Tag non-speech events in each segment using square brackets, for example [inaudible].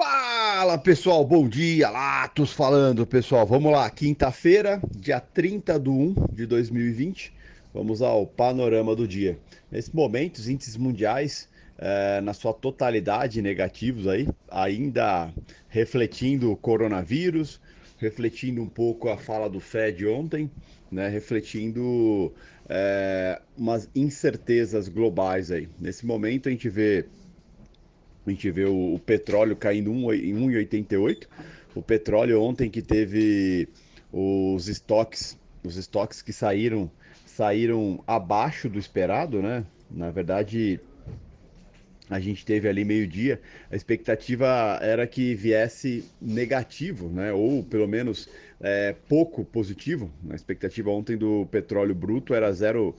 Fala pessoal, bom dia, Latos falando pessoal, vamos lá, quinta-feira, dia 30 de 1 de 2020, vamos ao panorama do dia. Nesse momento, os índices mundiais, é, na sua totalidade, negativos aí, ainda refletindo o coronavírus, refletindo um pouco a fala do Fed ontem, né, refletindo é, umas incertezas globais aí. Nesse momento a gente vê a gente vê o, o petróleo caindo em 1,88. O petróleo ontem que teve os estoques, os estoques que saíram saíram abaixo do esperado, né? Na verdade, a gente teve ali meio-dia, a expectativa era que viesse negativo, né? Ou pelo menos é, pouco positivo. A expectativa ontem do petróleo bruto era zero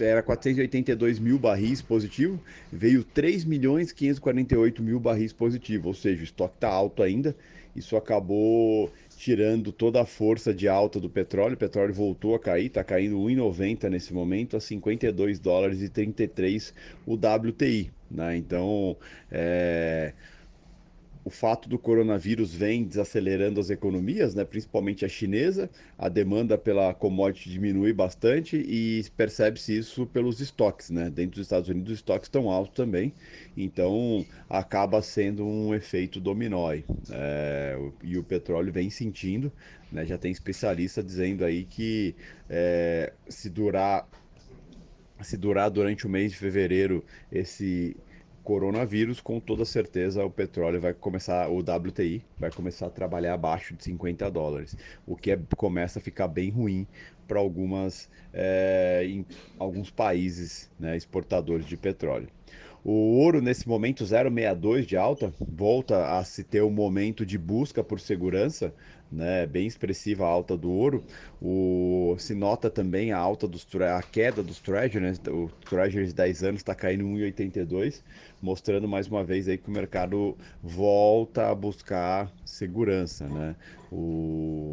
era 482 mil barris positivo, veio 3 milhões 548 mil barris positivo, ou seja, o estoque está alto ainda. Isso acabou tirando toda a força de alta do petróleo. O petróleo voltou a cair, está caindo 1,90 nesse momento, a 52 dólares e 33 o WTI. Né? Então, é o fato do coronavírus vem desacelerando as economias, né, principalmente a chinesa, a demanda pela commodity diminui bastante e percebe-se isso pelos estoques, né? Dentro dos Estados Unidos os estoques estão altos também, então acaba sendo um efeito dominó. É, e o petróleo vem sentindo, né? Já tem especialista dizendo aí que é, se durar se durar durante o mês de fevereiro esse coronavírus, com toda certeza o petróleo vai começar, o WTI vai começar a trabalhar abaixo de 50 dólares, o que é, começa a ficar bem ruim para algumas é, em alguns países né, exportadores de petróleo. O ouro, nesse momento, 0,62 de alta, volta a se ter um momento de busca por segurança, né, bem expressiva a alta do ouro. O, se nota também a alta dos a queda dos treasuries, né, o treasuries 10 anos está caindo 1,82, mostrando mais uma vez aí que o mercado volta a buscar segurança, né? O,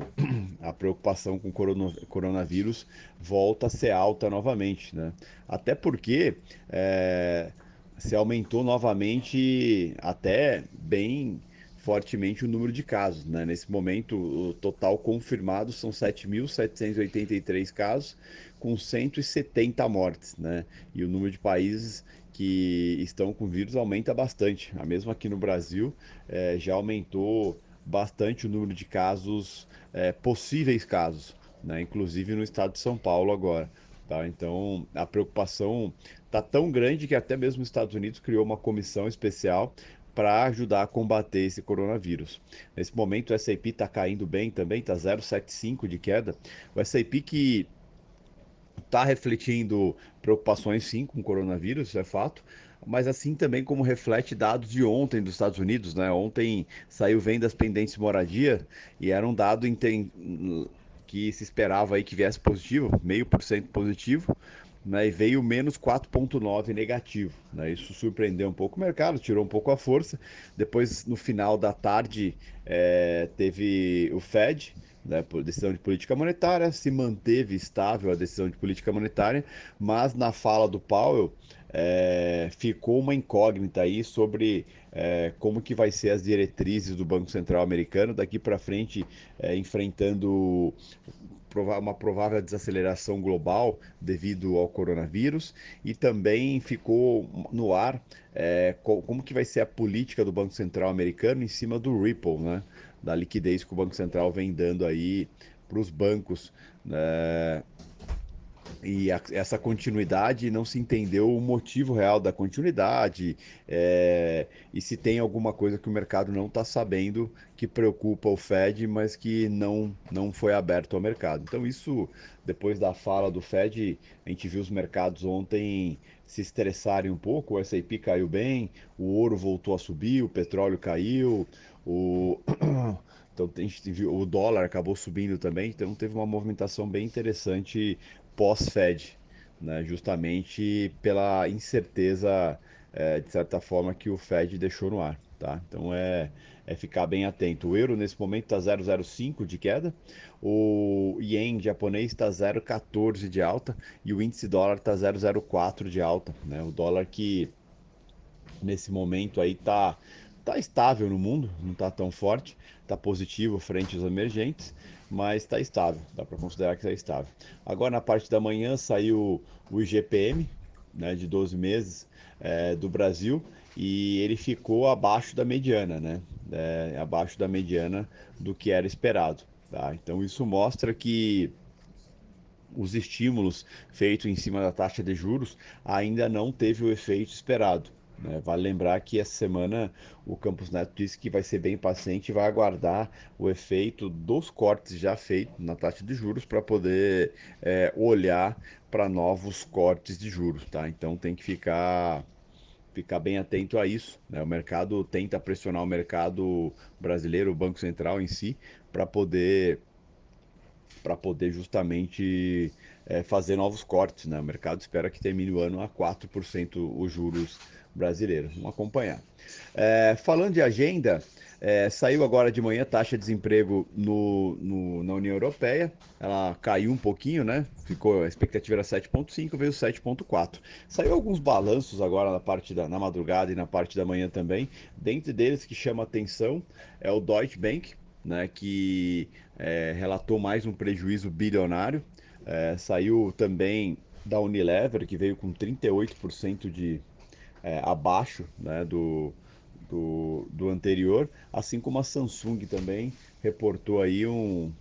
a preocupação com o coronavírus volta a ser alta novamente, né? Até porque é, se aumentou novamente até bem fortemente o número de casos. Né? Nesse momento, o total confirmado são 7.783 casos, com 170 mortes. Né? E o número de países que estão com vírus aumenta bastante. A mesmo aqui no Brasil, é, já aumentou bastante o número de casos, é, possíveis casos, né? inclusive no estado de São Paulo agora. Tá? Então, a preocupação está tão grande que até mesmo os Estados Unidos criou uma comissão especial para ajudar a combater esse coronavírus. Nesse momento o S&P está caindo bem também, está 0,75 de queda. O S&P que está refletindo preocupações sim com o coronavírus, isso é fato, mas assim também como reflete dados de ontem dos Estados Unidos, né? Ontem saiu vendas pendentes de moradia e era um dado que se esperava aí que viesse positivo, meio por cento positivo, né, e veio menos 4,9 negativo. Né, isso surpreendeu um pouco o mercado, tirou um pouco a força. Depois, no final da tarde, é, teve o Fed, né, decisão de política monetária, se manteve estável a decisão de política monetária, mas na fala do Powell é, ficou uma incógnita aí sobre é, como que vai ser as diretrizes do Banco Central americano daqui para frente, é, enfrentando uma provável desaceleração global devido ao coronavírus e também ficou no ar é, como que vai ser a política do Banco Central americano em cima do Ripple, né? Da liquidez que o Banco Central vem dando aí para os bancos. Né? e a, essa continuidade não se entendeu o motivo real da continuidade é, e se tem alguma coisa que o mercado não está sabendo que preocupa o Fed, mas que não, não foi aberto ao mercado. Então isso, depois da fala do Fed, a gente viu os mercados ontem se estressarem um pouco, o S&P caiu bem, o ouro voltou a subir, o petróleo caiu, o [clears throat] Então a gente o dólar acabou subindo também, então teve uma movimentação bem interessante pós-Fed, né? justamente pela incerteza, é, de certa forma, que o Fed deixou no ar. Tá? Então é, é ficar bem atento. O euro nesse momento está 0,05 de queda, o ien japonês está 0,14 de alta e o índice dólar está 0,04 de alta. Né? O dólar que nesse momento aí está está estável no mundo, não está tão forte, está positivo frente aos emergentes, mas está estável, dá para considerar que está estável. Agora na parte da manhã saiu o IGPM, né, de 12 meses é, do Brasil, e ele ficou abaixo da mediana, né? É, abaixo da mediana do que era esperado. Tá? Então isso mostra que os estímulos feitos em cima da taxa de juros ainda não teve o efeito esperado. Né? Vale lembrar que essa semana o Campos Neto disse que vai ser bem paciente e vai aguardar o efeito dos cortes já feitos na taxa de juros para poder é, olhar para novos cortes de juros. Tá? Então tem que ficar ficar bem atento a isso. Né? O mercado tenta pressionar o mercado brasileiro, o Banco Central em si, para poder para poder justamente é, fazer novos cortes. Né? O mercado espera que termine o ano a 4% os juros brasileiros. Vamos acompanhar. É, falando de agenda, é, saiu agora de manhã taxa de desemprego no, no, na União Europeia. Ela caiu um pouquinho, né? Ficou, a expectativa era 7,5, veio 7,4. Saiu alguns balanços agora na parte da na madrugada e na parte da manhã também. Dentre deles que chama atenção é o Deutsche Bank, né? Que é, relatou mais um prejuízo bilionário. É, saiu também da Unilever, que veio com 38% de é, abaixo né, do, do, do anterior, assim como a Samsung também reportou aí um,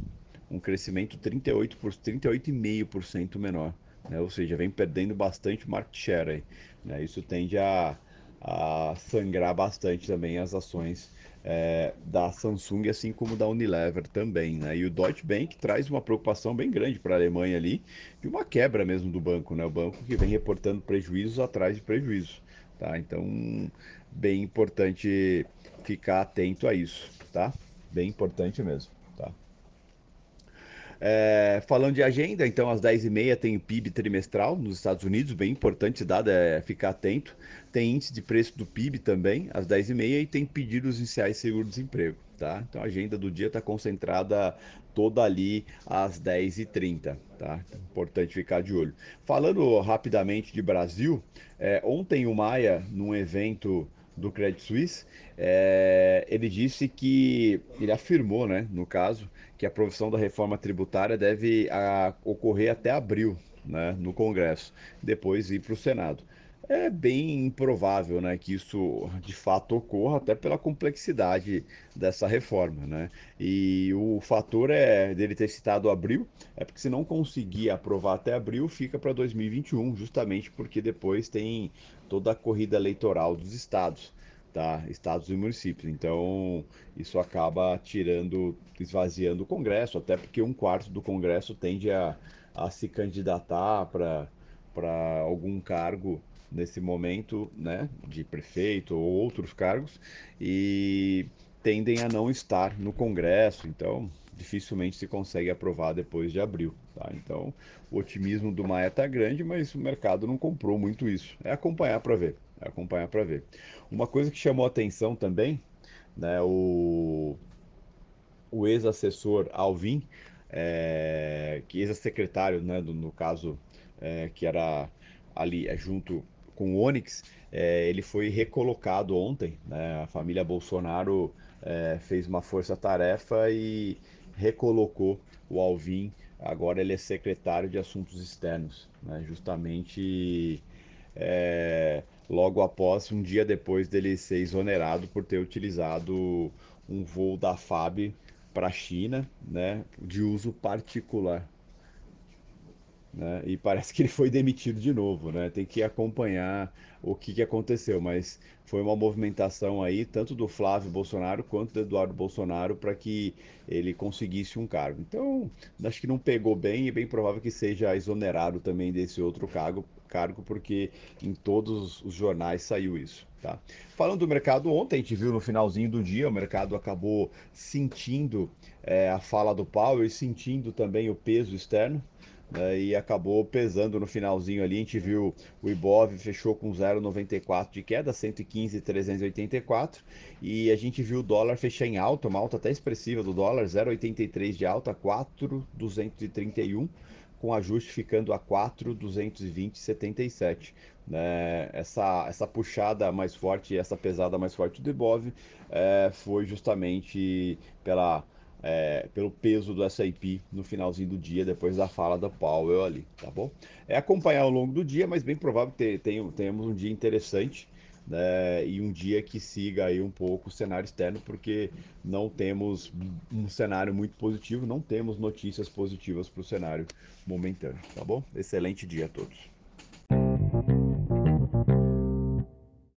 um crescimento 38 por 38,5% menor, né? ou seja, vem perdendo bastante market share aí, né? Isso tende a, a sangrar bastante também as ações é, da Samsung, assim como da Unilever também, né? E o Deutsche Bank traz uma preocupação bem grande para a Alemanha ali, de uma quebra mesmo do banco, né? O banco que vem reportando prejuízos atrás de prejuízos, tá? Então bem importante ficar atento a isso, tá? Bem importante mesmo? É, falando de agenda, então às 10h30 tem o PIB trimestral nos Estados Unidos, bem importante dado é ficar atento. Tem índice de preço do PIB também às 10h30 e tem pedidos iniciais de seguro-desemprego. Tá? Então a agenda do dia está concentrada toda ali às 10h30. Tá? Importante ficar de olho. Falando rapidamente de Brasil, é, ontem o Maia, num evento do Credit Suisse, é, ele disse que, ele afirmou, né, no caso, que a aprovação da reforma tributária deve a, ocorrer até abril, né, no Congresso, depois ir para o Senado. É bem improvável né, que isso de fato ocorra, até pela complexidade dessa reforma. Né? E o fator é dele ter citado abril, é porque se não conseguir aprovar até abril, fica para 2021, justamente porque depois tem toda a corrida eleitoral dos estados, tá? Estados e municípios. Então, isso acaba tirando, esvaziando o Congresso, até porque um quarto do Congresso tende a, a se candidatar para algum cargo nesse momento, né, de prefeito ou outros cargos, e tendem a não estar no Congresso. Então, dificilmente se consegue aprovar depois de abril. Tá? Então, o otimismo do Maia está grande, mas o mercado não comprou muito isso. É acompanhar para ver. É acompanhar para ver. Uma coisa que chamou atenção também, né, o, o ex-assessor Alvin, é, que ex-secretário, né, no caso, é, que era ali é, junto com o Onyx, é, ele foi recolocado ontem. Né, a família Bolsonaro é, fez uma força-tarefa e recolocou o Alvin. Agora ele é secretário de Assuntos Externos, né? justamente é, logo após, um dia depois dele ser exonerado por ter utilizado um voo da FAB para a China, né, de uso particular. Né? E parece que ele foi demitido de novo, né? Tem que acompanhar o que, que aconteceu, mas foi uma movimentação aí, tanto do Flávio Bolsonaro quanto do Eduardo Bolsonaro, para que ele conseguisse um cargo. Então, acho que não pegou bem e bem provável que seja exonerado também desse outro cargo, cargo porque em todos os jornais saiu isso. Tá? Falando do mercado, ontem a gente viu no finalzinho do dia, o mercado acabou sentindo é, a fala do Powell e sentindo também o peso externo né, e acabou pesando no finalzinho ali. A gente viu o Ibov fechou com 0,94 de queda, 115,384, e a gente viu o dólar fechar em alta, uma alta até expressiva do dólar, 0,83 de alta, 4,231. com ajuste ficando a 4,220,77. Né? Essa, essa puxada mais forte, essa pesada mais forte do Ibov é, foi justamente pela é, pelo peso do S&P no finalzinho do dia, depois da fala da Powell ali, tá bom? É acompanhar ao longo do dia, mas bem provável que tenhamos um dia interessante, né, e um dia que siga aí um pouco o cenário externo, porque não temos um cenário muito positivo, não temos notícias positivas para o cenário momentâneo, tá bom? Excelente dia a todos.